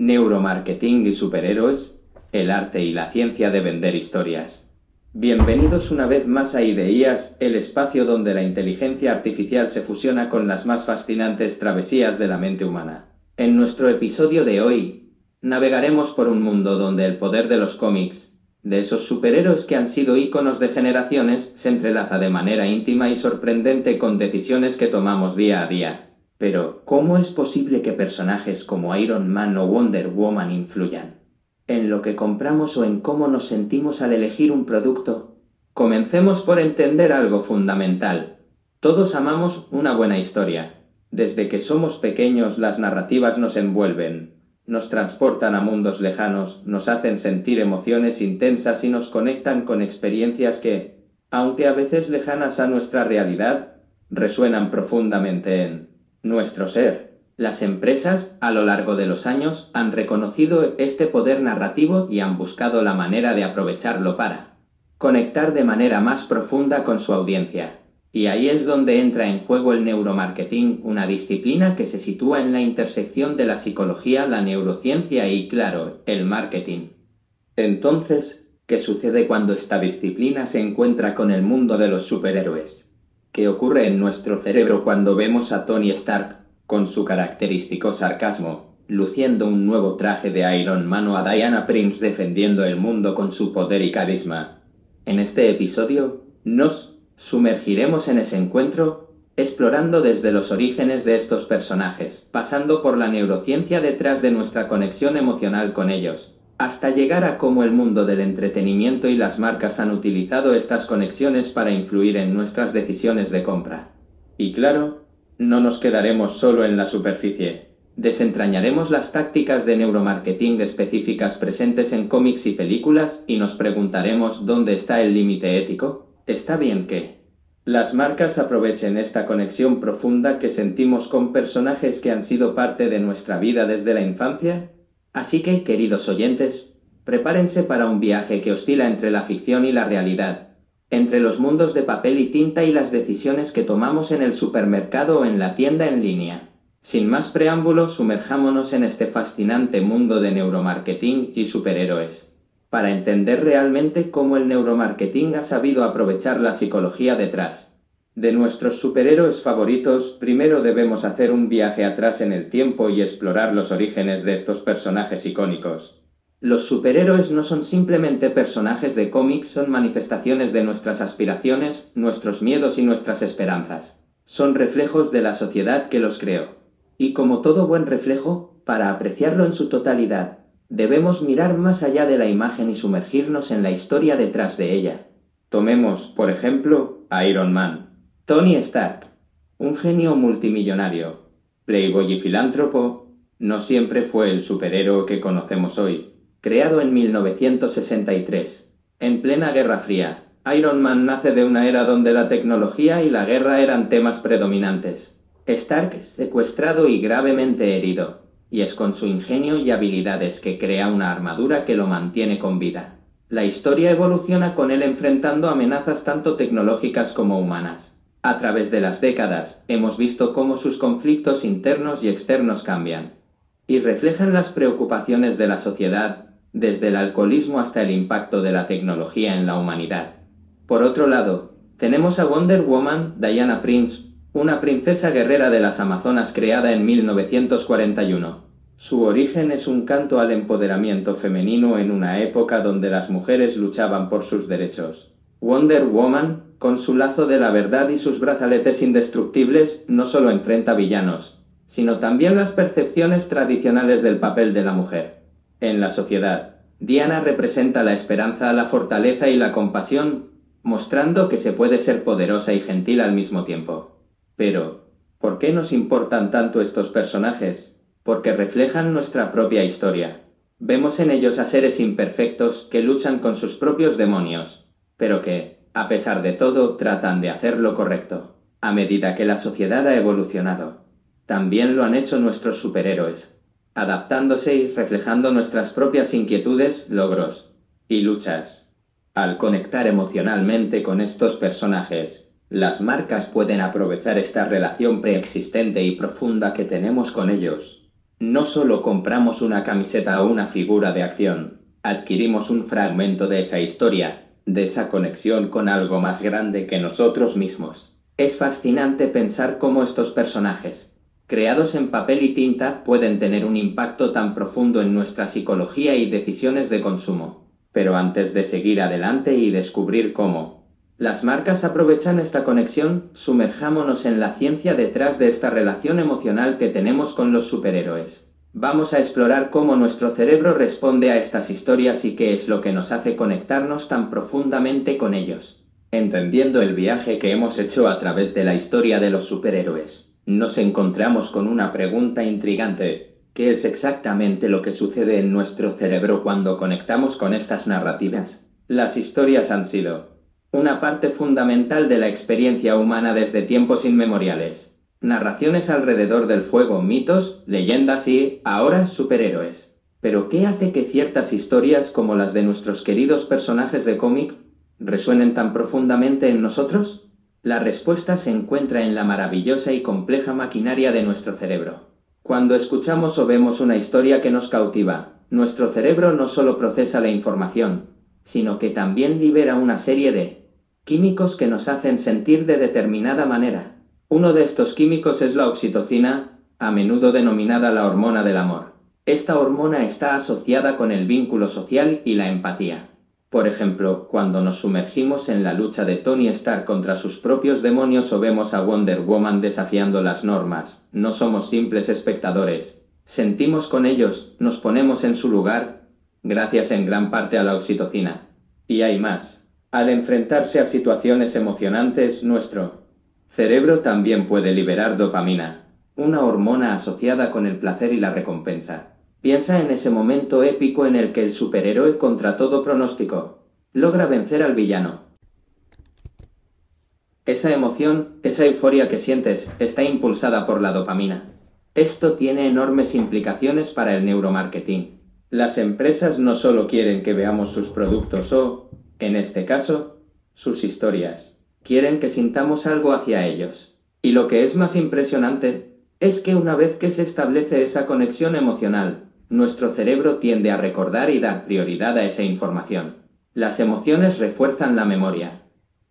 Neuromarketing y superhéroes, el arte y la ciencia de vender historias. Bienvenidos una vez más a Ideías, el espacio donde la inteligencia artificial se fusiona con las más fascinantes travesías de la mente humana. En nuestro episodio de hoy, navegaremos por un mundo donde el poder de los cómics, de esos superhéroes que han sido íconos de generaciones, se entrelaza de manera íntima y sorprendente con decisiones que tomamos día a día. Pero, ¿cómo es posible que personajes como Iron Man o Wonder Woman influyan? ¿En lo que compramos o en cómo nos sentimos al elegir un producto? Comencemos por entender algo fundamental. Todos amamos una buena historia. Desde que somos pequeños las narrativas nos envuelven, nos transportan a mundos lejanos, nos hacen sentir emociones intensas y nos conectan con experiencias que, aunque a veces lejanas a nuestra realidad, resuenan profundamente en nuestro ser. Las empresas, a lo largo de los años, han reconocido este poder narrativo y han buscado la manera de aprovecharlo para conectar de manera más profunda con su audiencia. Y ahí es donde entra en juego el neuromarketing, una disciplina que se sitúa en la intersección de la psicología, la neurociencia y, claro, el marketing. Entonces, ¿qué sucede cuando esta disciplina se encuentra con el mundo de los superhéroes? ¿Qué ocurre en nuestro cerebro cuando vemos a Tony Stark, con su característico sarcasmo, luciendo un nuevo traje de Iron Man o a Diana Prince defendiendo el mundo con su poder y carisma? En este episodio, nos Sumergiremos en ese encuentro explorando desde los orígenes de estos personajes, pasando por la neurociencia detrás de nuestra conexión emocional con ellos, hasta llegar a cómo el mundo del entretenimiento y las marcas han utilizado estas conexiones para influir en nuestras decisiones de compra. Y claro, no nos quedaremos solo en la superficie. Desentrañaremos las tácticas de neuromarketing específicas presentes en cómics y películas y nos preguntaremos dónde está el límite ético. Está bien que las marcas aprovechen esta conexión profunda que sentimos con personajes que han sido parte de nuestra vida desde la infancia. Así que, queridos oyentes, prepárense para un viaje que oscila entre la ficción y la realidad, entre los mundos de papel y tinta y las decisiones que tomamos en el supermercado o en la tienda en línea. Sin más preámbulos, sumerjámonos en este fascinante mundo de neuromarketing y superhéroes para entender realmente cómo el neuromarketing ha sabido aprovechar la psicología detrás. De nuestros superhéroes favoritos, primero debemos hacer un viaje atrás en el tiempo y explorar los orígenes de estos personajes icónicos. Los superhéroes no son simplemente personajes de cómics, son manifestaciones de nuestras aspiraciones, nuestros miedos y nuestras esperanzas. Son reflejos de la sociedad que los creó. Y como todo buen reflejo, para apreciarlo en su totalidad Debemos mirar más allá de la imagen y sumergirnos en la historia detrás de ella. Tomemos, por ejemplo, a Iron Man. Tony Stark, un genio multimillonario, playboy y filántropo, no siempre fue el superhéroe que conocemos hoy. Creado en 1963, en plena Guerra Fría, Iron Man nace de una era donde la tecnología y la guerra eran temas predominantes. Stark secuestrado y gravemente herido y es con su ingenio y habilidades que crea una armadura que lo mantiene con vida. La historia evoluciona con él enfrentando amenazas tanto tecnológicas como humanas. A través de las décadas hemos visto cómo sus conflictos internos y externos cambian, y reflejan las preocupaciones de la sociedad, desde el alcoholismo hasta el impacto de la tecnología en la humanidad. Por otro lado, tenemos a Wonder Woman, Diana Prince una princesa guerrera de las Amazonas creada en 1941. Su origen es un canto al empoderamiento femenino en una época donde las mujeres luchaban por sus derechos. Wonder Woman, con su lazo de la verdad y sus brazaletes indestructibles, no solo enfrenta villanos, sino también las percepciones tradicionales del papel de la mujer. En la sociedad, Diana representa la esperanza, la fortaleza y la compasión, mostrando que se puede ser poderosa y gentil al mismo tiempo. Pero, ¿por qué nos importan tanto estos personajes? Porque reflejan nuestra propia historia. Vemos en ellos a seres imperfectos que luchan con sus propios demonios, pero que, a pesar de todo, tratan de hacer lo correcto, a medida que la sociedad ha evolucionado. También lo han hecho nuestros superhéroes, adaptándose y reflejando nuestras propias inquietudes, logros y luchas. Al conectar emocionalmente con estos personajes, las marcas pueden aprovechar esta relación preexistente y profunda que tenemos con ellos. No solo compramos una camiseta o una figura de acción, adquirimos un fragmento de esa historia, de esa conexión con algo más grande que nosotros mismos. Es fascinante pensar cómo estos personajes, creados en papel y tinta, pueden tener un impacto tan profundo en nuestra psicología y decisiones de consumo. Pero antes de seguir adelante y descubrir cómo las marcas aprovechan esta conexión, sumerjámonos en la ciencia detrás de esta relación emocional que tenemos con los superhéroes. Vamos a explorar cómo nuestro cerebro responde a estas historias y qué es lo que nos hace conectarnos tan profundamente con ellos. Entendiendo el viaje que hemos hecho a través de la historia de los superhéroes, nos encontramos con una pregunta intrigante. ¿Qué es exactamente lo que sucede en nuestro cerebro cuando conectamos con estas narrativas? Las historias han sido una parte fundamental de la experiencia humana desde tiempos inmemoriales. Narraciones alrededor del fuego, mitos, leyendas y, ahora, superhéroes. Pero ¿qué hace que ciertas historias como las de nuestros queridos personajes de cómic resuenen tan profundamente en nosotros? La respuesta se encuentra en la maravillosa y compleja maquinaria de nuestro cerebro. Cuando escuchamos o vemos una historia que nos cautiva, nuestro cerebro no solo procesa la información, sino que también libera una serie de químicos que nos hacen sentir de determinada manera. Uno de estos químicos es la oxitocina, a menudo denominada la hormona del amor. Esta hormona está asociada con el vínculo social y la empatía. Por ejemplo, cuando nos sumergimos en la lucha de Tony Stark contra sus propios demonios o vemos a Wonder Woman desafiando las normas, no somos simples espectadores. Sentimos con ellos, nos ponemos en su lugar, gracias en gran parte a la oxitocina. Y hay más. Al enfrentarse a situaciones emocionantes, nuestro cerebro también puede liberar dopamina, una hormona asociada con el placer y la recompensa. Piensa en ese momento épico en el que el superhéroe, contra todo pronóstico, logra vencer al villano. Esa emoción, esa euforia que sientes, está impulsada por la dopamina. Esto tiene enormes implicaciones para el neuromarketing. Las empresas no solo quieren que veamos sus productos o, en este caso, sus historias. Quieren que sintamos algo hacia ellos. Y lo que es más impresionante es que una vez que se establece esa conexión emocional, nuestro cerebro tiende a recordar y dar prioridad a esa información. Las emociones refuerzan la memoria.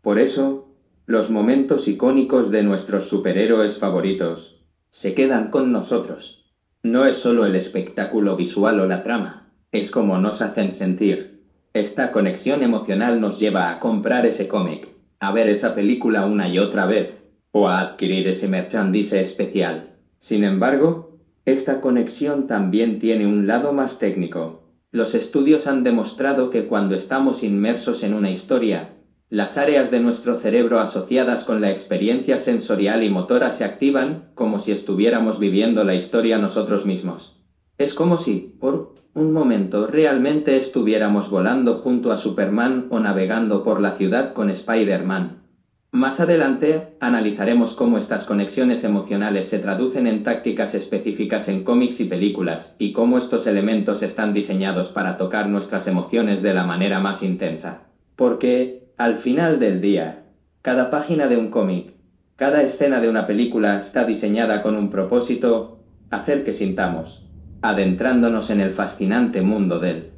Por eso, los momentos icónicos de nuestros superhéroes favoritos se quedan con nosotros. No es solo el espectáculo visual o la trama, es como nos hacen sentir. Esta conexión emocional nos lleva a comprar ese cómic, a ver esa película una y otra vez, o a adquirir ese merchandise especial. Sin embargo, esta conexión también tiene un lado más técnico. Los estudios han demostrado que cuando estamos inmersos en una historia, las áreas de nuestro cerebro asociadas con la experiencia sensorial y motora se activan como si estuviéramos viviendo la historia nosotros mismos. Es como si, por un momento, realmente estuviéramos volando junto a Superman o navegando por la ciudad con Spider-Man. Más adelante analizaremos cómo estas conexiones emocionales se traducen en tácticas específicas en cómics y películas, y cómo estos elementos están diseñados para tocar nuestras emociones de la manera más intensa. Porque, al final del día, cada página de un cómic, cada escena de una película está diseñada con un propósito, hacer que sintamos, adentrándonos en el fascinante mundo del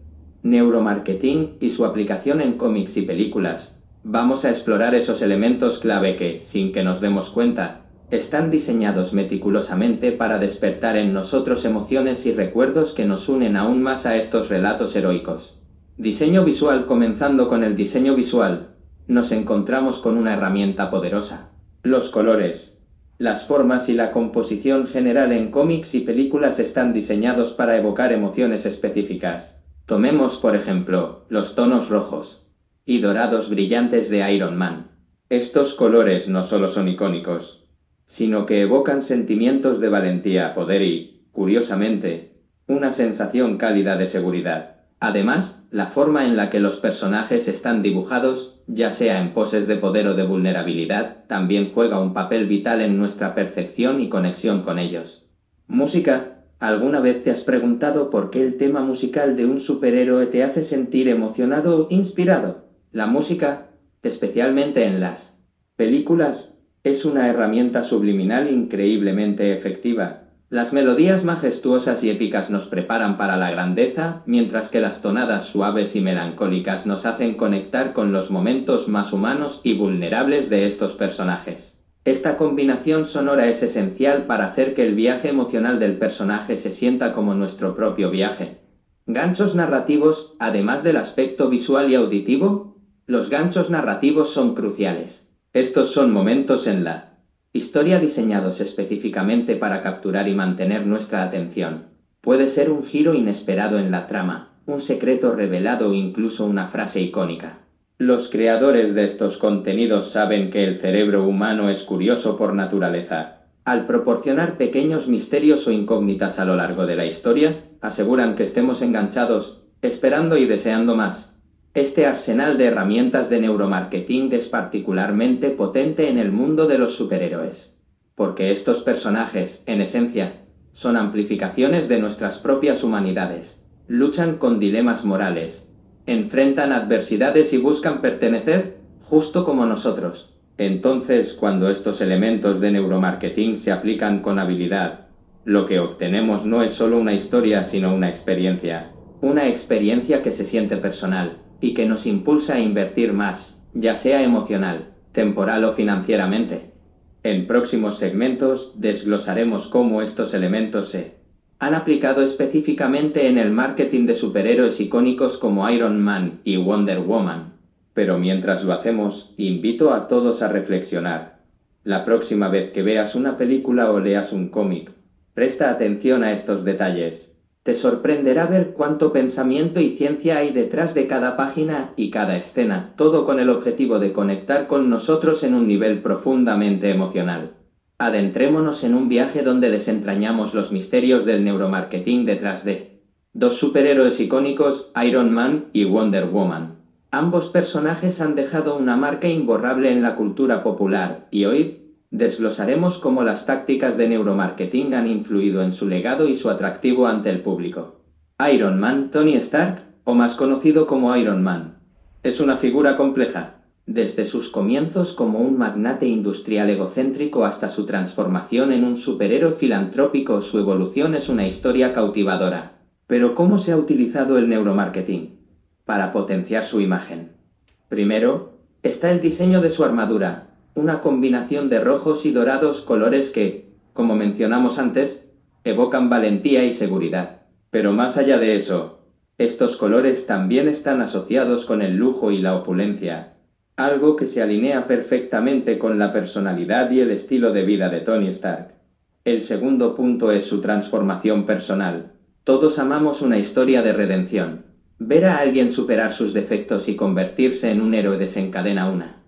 neuromarketing y su aplicación en cómics y películas, Vamos a explorar esos elementos clave que, sin que nos demos cuenta, están diseñados meticulosamente para despertar en nosotros emociones y recuerdos que nos unen aún más a estos relatos heroicos. Diseño visual comenzando con el diseño visual, nos encontramos con una herramienta poderosa. Los colores, las formas y la composición general en cómics y películas están diseñados para evocar emociones específicas. Tomemos, por ejemplo, los tonos rojos, y dorados brillantes de Iron Man. Estos colores no solo son icónicos, sino que evocan sentimientos de valentía, poder y, curiosamente, una sensación cálida de seguridad. Además, la forma en la que los personajes están dibujados, ya sea en poses de poder o de vulnerabilidad, también juega un papel vital en nuestra percepción y conexión con ellos. Música. ¿Alguna vez te has preguntado por qué el tema musical de un superhéroe te hace sentir emocionado o inspirado? La música, especialmente en las películas, es una herramienta subliminal increíblemente efectiva. Las melodías majestuosas y épicas nos preparan para la grandeza, mientras que las tonadas suaves y melancólicas nos hacen conectar con los momentos más humanos y vulnerables de estos personajes. Esta combinación sonora es esencial para hacer que el viaje emocional del personaje se sienta como nuestro propio viaje. Ganchos narrativos, además del aspecto visual y auditivo, los ganchos narrativos son cruciales. Estos son momentos en la Historia diseñados específicamente para capturar y mantener nuestra atención. Puede ser un giro inesperado en la trama, un secreto revelado o incluso una frase icónica. Los creadores de estos contenidos saben que el cerebro humano es curioso por naturaleza. Al proporcionar pequeños misterios o incógnitas a lo largo de la historia, aseguran que estemos enganchados, esperando y deseando más. Este arsenal de herramientas de neuromarketing es particularmente potente en el mundo de los superhéroes, porque estos personajes, en esencia, son amplificaciones de nuestras propias humanidades, luchan con dilemas morales, enfrentan adversidades y buscan pertenecer justo como nosotros. Entonces, cuando estos elementos de neuromarketing se aplican con habilidad, lo que obtenemos no es solo una historia, sino una experiencia. Una experiencia que se siente personal, y que nos impulsa a invertir más, ya sea emocional, temporal o financieramente. En próximos segmentos desglosaremos cómo estos elementos se han aplicado específicamente en el marketing de superhéroes icónicos como Iron Man y Wonder Woman. Pero mientras lo hacemos, invito a todos a reflexionar. La próxima vez que veas una película o leas un cómic, presta atención a estos detalles. Te sorprenderá ver cuánto pensamiento y ciencia hay detrás de cada página y cada escena, todo con el objetivo de conectar con nosotros en un nivel profundamente emocional. Adentrémonos en un viaje donde desentrañamos los misterios del neuromarketing detrás de dos superhéroes icónicos, Iron Man y Wonder Woman. Ambos personajes han dejado una marca imborrable en la cultura popular y hoy Desglosaremos cómo las tácticas de neuromarketing han influido en su legado y su atractivo ante el público. Iron Man, Tony Stark, o más conocido como Iron Man, es una figura compleja. Desde sus comienzos como un magnate industrial egocéntrico hasta su transformación en un superhéroe filantrópico, su evolución es una historia cautivadora. Pero ¿cómo se ha utilizado el neuromarketing? Para potenciar su imagen. Primero, está el diseño de su armadura, una combinación de rojos y dorados colores que, como mencionamos antes, evocan valentía y seguridad. Pero más allá de eso, estos colores también están asociados con el lujo y la opulencia, algo que se alinea perfectamente con la personalidad y el estilo de vida de Tony Stark. El segundo punto es su transformación personal. Todos amamos una historia de redención. Ver a alguien superar sus defectos y convertirse en un héroe desencadena una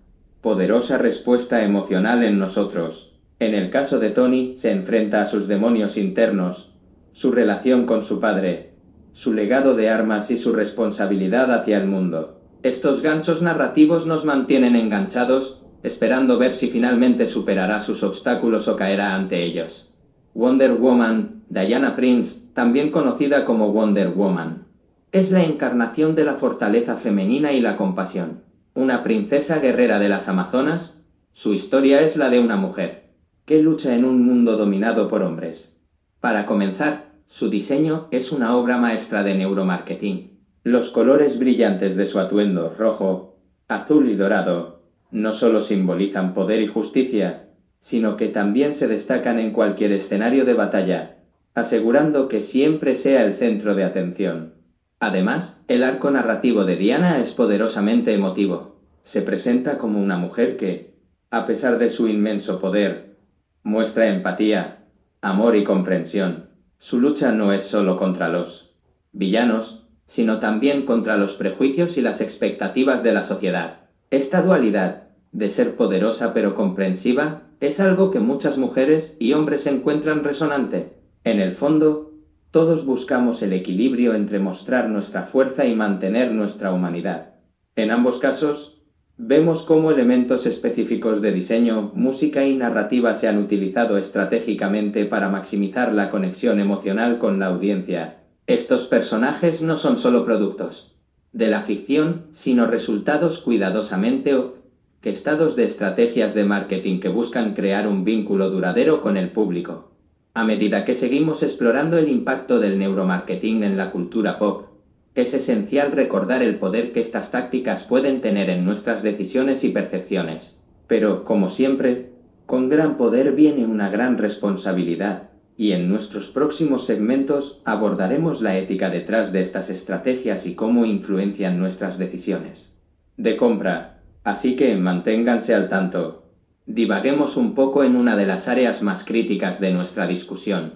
poderosa respuesta emocional en nosotros. En el caso de Tony, se enfrenta a sus demonios internos, su relación con su padre, su legado de armas y su responsabilidad hacia el mundo. Estos ganchos narrativos nos mantienen enganchados, esperando ver si finalmente superará sus obstáculos o caerá ante ellos. Wonder Woman, Diana Prince, también conocida como Wonder Woman, es la encarnación de la fortaleza femenina y la compasión una princesa guerrera de las Amazonas, su historia es la de una mujer, que lucha en un mundo dominado por hombres. Para comenzar, su diseño es una obra maestra de neuromarketing. Los colores brillantes de su atuendo rojo, azul y dorado no solo simbolizan poder y justicia, sino que también se destacan en cualquier escenario de batalla, asegurando que siempre sea el centro de atención. Además, el arco narrativo de Diana es poderosamente emotivo. Se presenta como una mujer que, a pesar de su inmenso poder, muestra empatía, amor y comprensión. Su lucha no es solo contra los villanos, sino también contra los prejuicios y las expectativas de la sociedad. Esta dualidad, de ser poderosa pero comprensiva, es algo que muchas mujeres y hombres encuentran resonante. En el fondo, todos buscamos el equilibrio entre mostrar nuestra fuerza y mantener nuestra humanidad. En ambos casos, vemos cómo elementos específicos de diseño, música y narrativa se han utilizado estratégicamente para maximizar la conexión emocional con la audiencia. Estos personajes no son solo productos de la ficción, sino resultados cuidadosamente orquestados de estrategias de marketing que buscan crear un vínculo duradero con el público. A medida que seguimos explorando el impacto del neuromarketing en la cultura pop, es esencial recordar el poder que estas tácticas pueden tener en nuestras decisiones y percepciones. Pero, como siempre, con gran poder viene una gran responsabilidad, y en nuestros próximos segmentos abordaremos la ética detrás de estas estrategias y cómo influencian nuestras decisiones. De compra, así que manténganse al tanto. Divaguemos un poco en una de las áreas más críticas de nuestra discusión,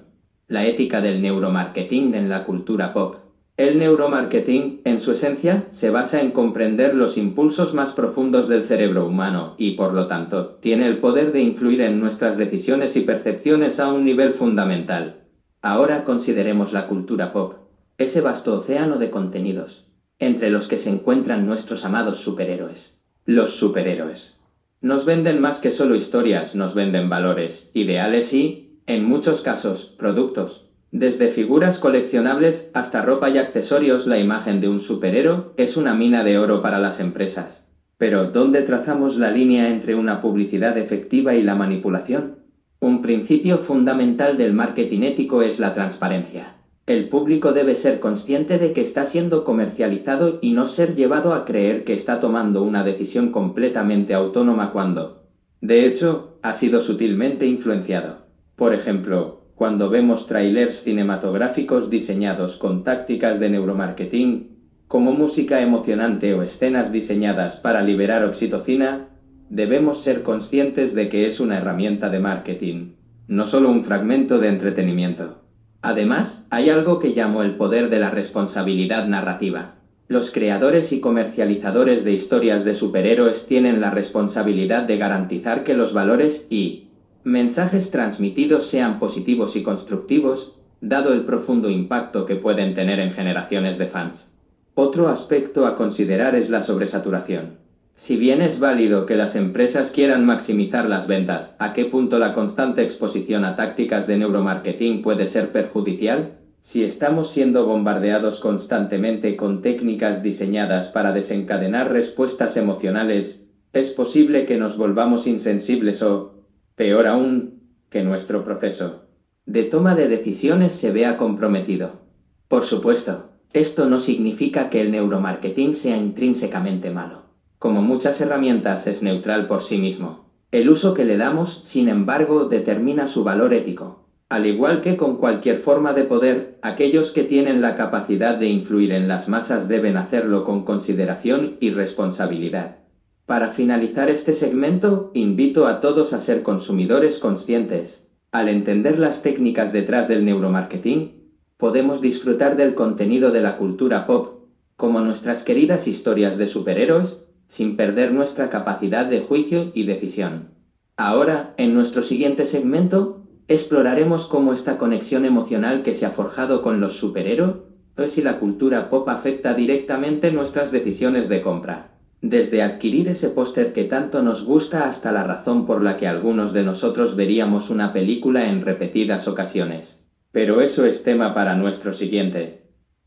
la ética del neuromarketing en la cultura pop. El neuromarketing, en su esencia, se basa en comprender los impulsos más profundos del cerebro humano y, por lo tanto, tiene el poder de influir en nuestras decisiones y percepciones a un nivel fundamental. Ahora consideremos la cultura pop, ese vasto océano de contenidos, entre los que se encuentran nuestros amados superhéroes. Los superhéroes. Nos venden más que solo historias, nos venden valores, ideales y, en muchos casos, productos. Desde figuras coleccionables hasta ropa y accesorios, la imagen de un superhéroe es una mina de oro para las empresas. Pero, ¿dónde trazamos la línea entre una publicidad efectiva y la manipulación? Un principio fundamental del marketing ético es la transparencia. El público debe ser consciente de que está siendo comercializado y no ser llevado a creer que está tomando una decisión completamente autónoma cuando, de hecho, ha sido sutilmente influenciado. Por ejemplo, cuando vemos trailers cinematográficos diseñados con tácticas de neuromarketing, como música emocionante o escenas diseñadas para liberar oxitocina, debemos ser conscientes de que es una herramienta de marketing, no solo un fragmento de entretenimiento. Además, hay algo que llamo el poder de la responsabilidad narrativa. Los creadores y comercializadores de historias de superhéroes tienen la responsabilidad de garantizar que los valores y mensajes transmitidos sean positivos y constructivos, dado el profundo impacto que pueden tener en generaciones de fans. Otro aspecto a considerar es la sobresaturación. Si bien es válido que las empresas quieran maximizar las ventas, ¿a qué punto la constante exposición a tácticas de neuromarketing puede ser perjudicial? Si estamos siendo bombardeados constantemente con técnicas diseñadas para desencadenar respuestas emocionales, es posible que nos volvamos insensibles o, peor aún, que nuestro proceso de toma de decisiones se vea comprometido. Por supuesto, esto no significa que el neuromarketing sea intrínsecamente malo como muchas herramientas, es neutral por sí mismo. El uso que le damos, sin embargo, determina su valor ético. Al igual que con cualquier forma de poder, aquellos que tienen la capacidad de influir en las masas deben hacerlo con consideración y responsabilidad. Para finalizar este segmento, invito a todos a ser consumidores conscientes. Al entender las técnicas detrás del neuromarketing, podemos disfrutar del contenido de la cultura pop, como nuestras queridas historias de superhéroes sin perder nuestra capacidad de juicio y decisión. Ahora, en nuestro siguiente segmento, exploraremos cómo esta conexión emocional que se ha forjado con los superhéroes si la cultura pop afecta directamente nuestras decisiones de compra. Desde adquirir ese póster que tanto nos gusta hasta la razón por la que algunos de nosotros veríamos una película en repetidas ocasiones. Pero eso es tema para nuestro siguiente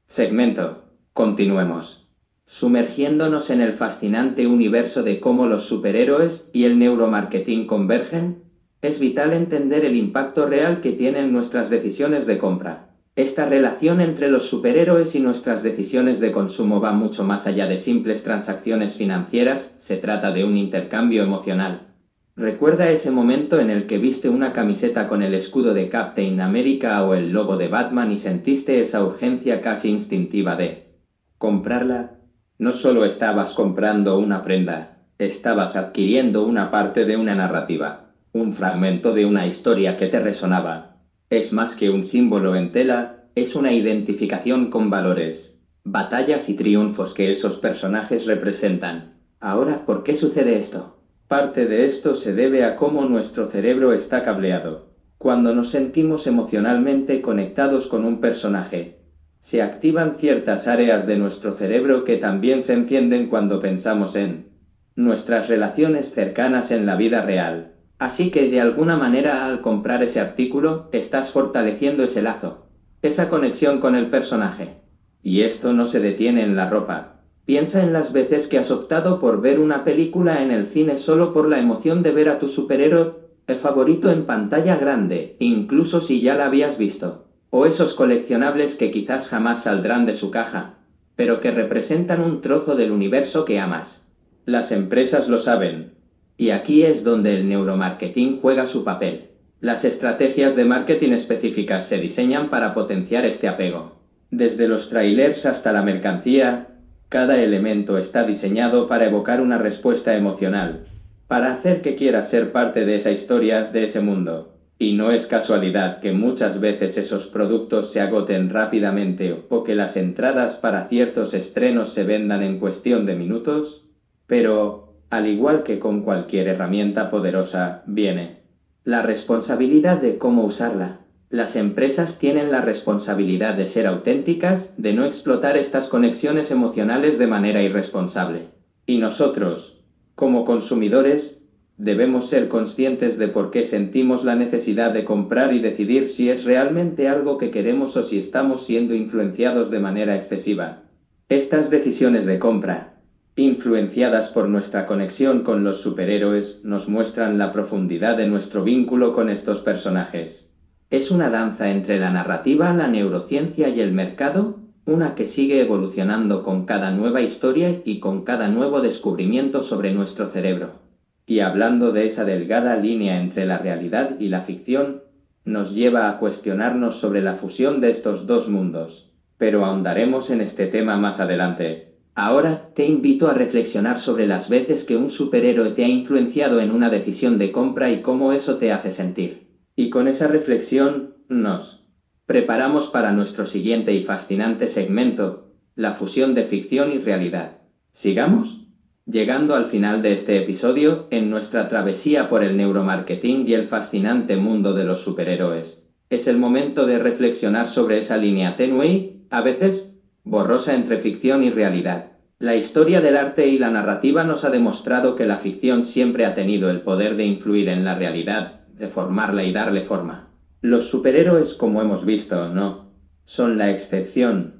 segmento. Continuemos sumergiéndonos en el fascinante universo de cómo los superhéroes y el neuromarketing convergen, es vital entender el impacto real que tienen nuestras decisiones de compra. Esta relación entre los superhéroes y nuestras decisiones de consumo va mucho más allá de simples transacciones financieras, se trata de un intercambio emocional. Recuerda ese momento en el que viste una camiseta con el escudo de Captain America o el logo de Batman y sentiste esa urgencia casi instintiva de comprarla no solo estabas comprando una prenda, estabas adquiriendo una parte de una narrativa, un fragmento de una historia que te resonaba. Es más que un símbolo en tela, es una identificación con valores, batallas y triunfos que esos personajes representan. Ahora, ¿por qué sucede esto? Parte de esto se debe a cómo nuestro cerebro está cableado. Cuando nos sentimos emocionalmente conectados con un personaje, se activan ciertas áreas de nuestro cerebro que también se encienden cuando pensamos en nuestras relaciones cercanas en la vida real. Así que de alguna manera al comprar ese artículo estás fortaleciendo ese lazo, esa conexión con el personaje. Y esto no se detiene en la ropa. Piensa en las veces que has optado por ver una película en el cine solo por la emoción de ver a tu superhéroe el favorito en pantalla grande, incluso si ya la habías visto, o esos coleccionables que quizás jamás saldrán de su caja, pero que representan un trozo del universo que amas. Las empresas lo saben, y aquí es donde el neuromarketing juega su papel. Las estrategias de marketing específicas se diseñan para potenciar este apego. Desde los trailers hasta la mercancía, cada elemento está diseñado para evocar una respuesta emocional, para hacer que quieras ser parte de esa historia, de ese mundo. Y no es casualidad que muchas veces esos productos se agoten rápidamente o que las entradas para ciertos estrenos se vendan en cuestión de minutos. Pero, al igual que con cualquier herramienta poderosa, viene la responsabilidad de cómo usarla. Las empresas tienen la responsabilidad de ser auténticas, de no explotar estas conexiones emocionales de manera irresponsable. Y nosotros, como consumidores, debemos ser conscientes de por qué sentimos la necesidad de comprar y decidir si es realmente algo que queremos o si estamos siendo influenciados de manera excesiva. Estas decisiones de compra, influenciadas por nuestra conexión con los superhéroes, nos muestran la profundidad de nuestro vínculo con estos personajes. Es una danza entre la narrativa, la neurociencia y el mercado, una que sigue evolucionando con cada nueva historia y con cada nuevo descubrimiento sobre nuestro cerebro. Y hablando de esa delgada línea entre la realidad y la ficción, nos lleva a cuestionarnos sobre la fusión de estos dos mundos. Pero ahondaremos en este tema más adelante. Ahora te invito a reflexionar sobre las veces que un superhéroe te ha influenciado en una decisión de compra y cómo eso te hace sentir. Y con esa reflexión nos preparamos para nuestro siguiente y fascinante segmento, la fusión de ficción y realidad. ¿Sigamos? Llegando al final de este episodio, en nuestra travesía por el neuromarketing y el fascinante mundo de los superhéroes, es el momento de reflexionar sobre esa línea tenue, a veces borrosa entre ficción y realidad. La historia del arte y la narrativa nos ha demostrado que la ficción siempre ha tenido el poder de influir en la realidad, de formarla y darle forma. Los superhéroes, como hemos visto, no, son la excepción.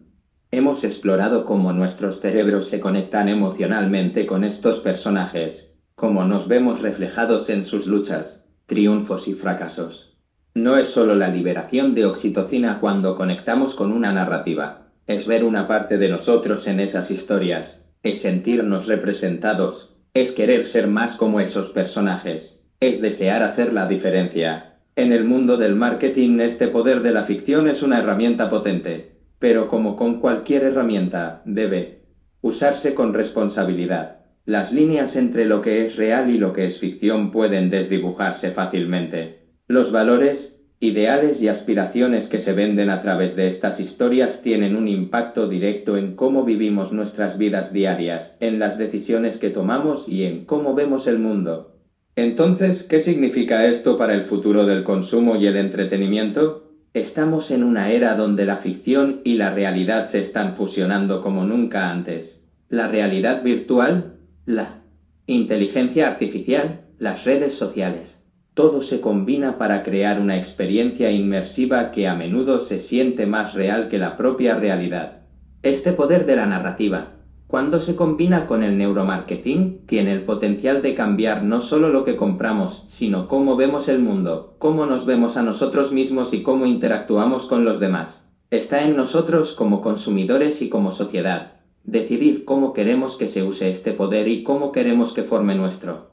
Hemos explorado cómo nuestros cerebros se conectan emocionalmente con estos personajes, cómo nos vemos reflejados en sus luchas, triunfos y fracasos. No es solo la liberación de oxitocina cuando conectamos con una narrativa, es ver una parte de nosotros en esas historias, es sentirnos representados, es querer ser más como esos personajes, es desear hacer la diferencia. En el mundo del marketing este poder de la ficción es una herramienta potente, pero como con cualquier herramienta, debe usarse con responsabilidad. Las líneas entre lo que es real y lo que es ficción pueden desdibujarse fácilmente. Los valores Ideales y aspiraciones que se venden a través de estas historias tienen un impacto directo en cómo vivimos nuestras vidas diarias, en las decisiones que tomamos y en cómo vemos el mundo. Entonces, ¿qué significa esto para el futuro del consumo y el entretenimiento? Estamos en una era donde la ficción y la realidad se están fusionando como nunca antes. La realidad virtual, la inteligencia artificial, las redes sociales todo se combina para crear una experiencia inmersiva que a menudo se siente más real que la propia realidad. Este poder de la narrativa, cuando se combina con el neuromarketing, tiene el potencial de cambiar no solo lo que compramos, sino cómo vemos el mundo, cómo nos vemos a nosotros mismos y cómo interactuamos con los demás. Está en nosotros como consumidores y como sociedad, decidir cómo queremos que se use este poder y cómo queremos que forme nuestro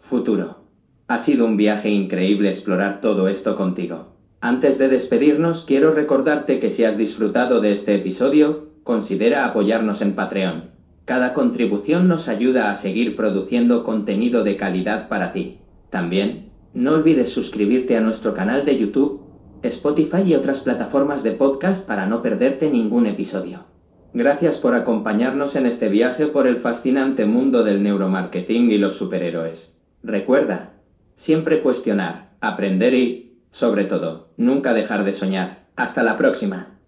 futuro. Ha sido un viaje increíble explorar todo esto contigo. Antes de despedirnos, quiero recordarte que si has disfrutado de este episodio, considera apoyarnos en Patreon. Cada contribución nos ayuda a seguir produciendo contenido de calidad para ti. También, no olvides suscribirte a nuestro canal de YouTube, Spotify y otras plataformas de podcast para no perderte ningún episodio. Gracias por acompañarnos en este viaje por el fascinante mundo del neuromarketing y los superhéroes. Recuerda, Siempre cuestionar, aprender y, sobre todo, nunca dejar de soñar. Hasta la próxima.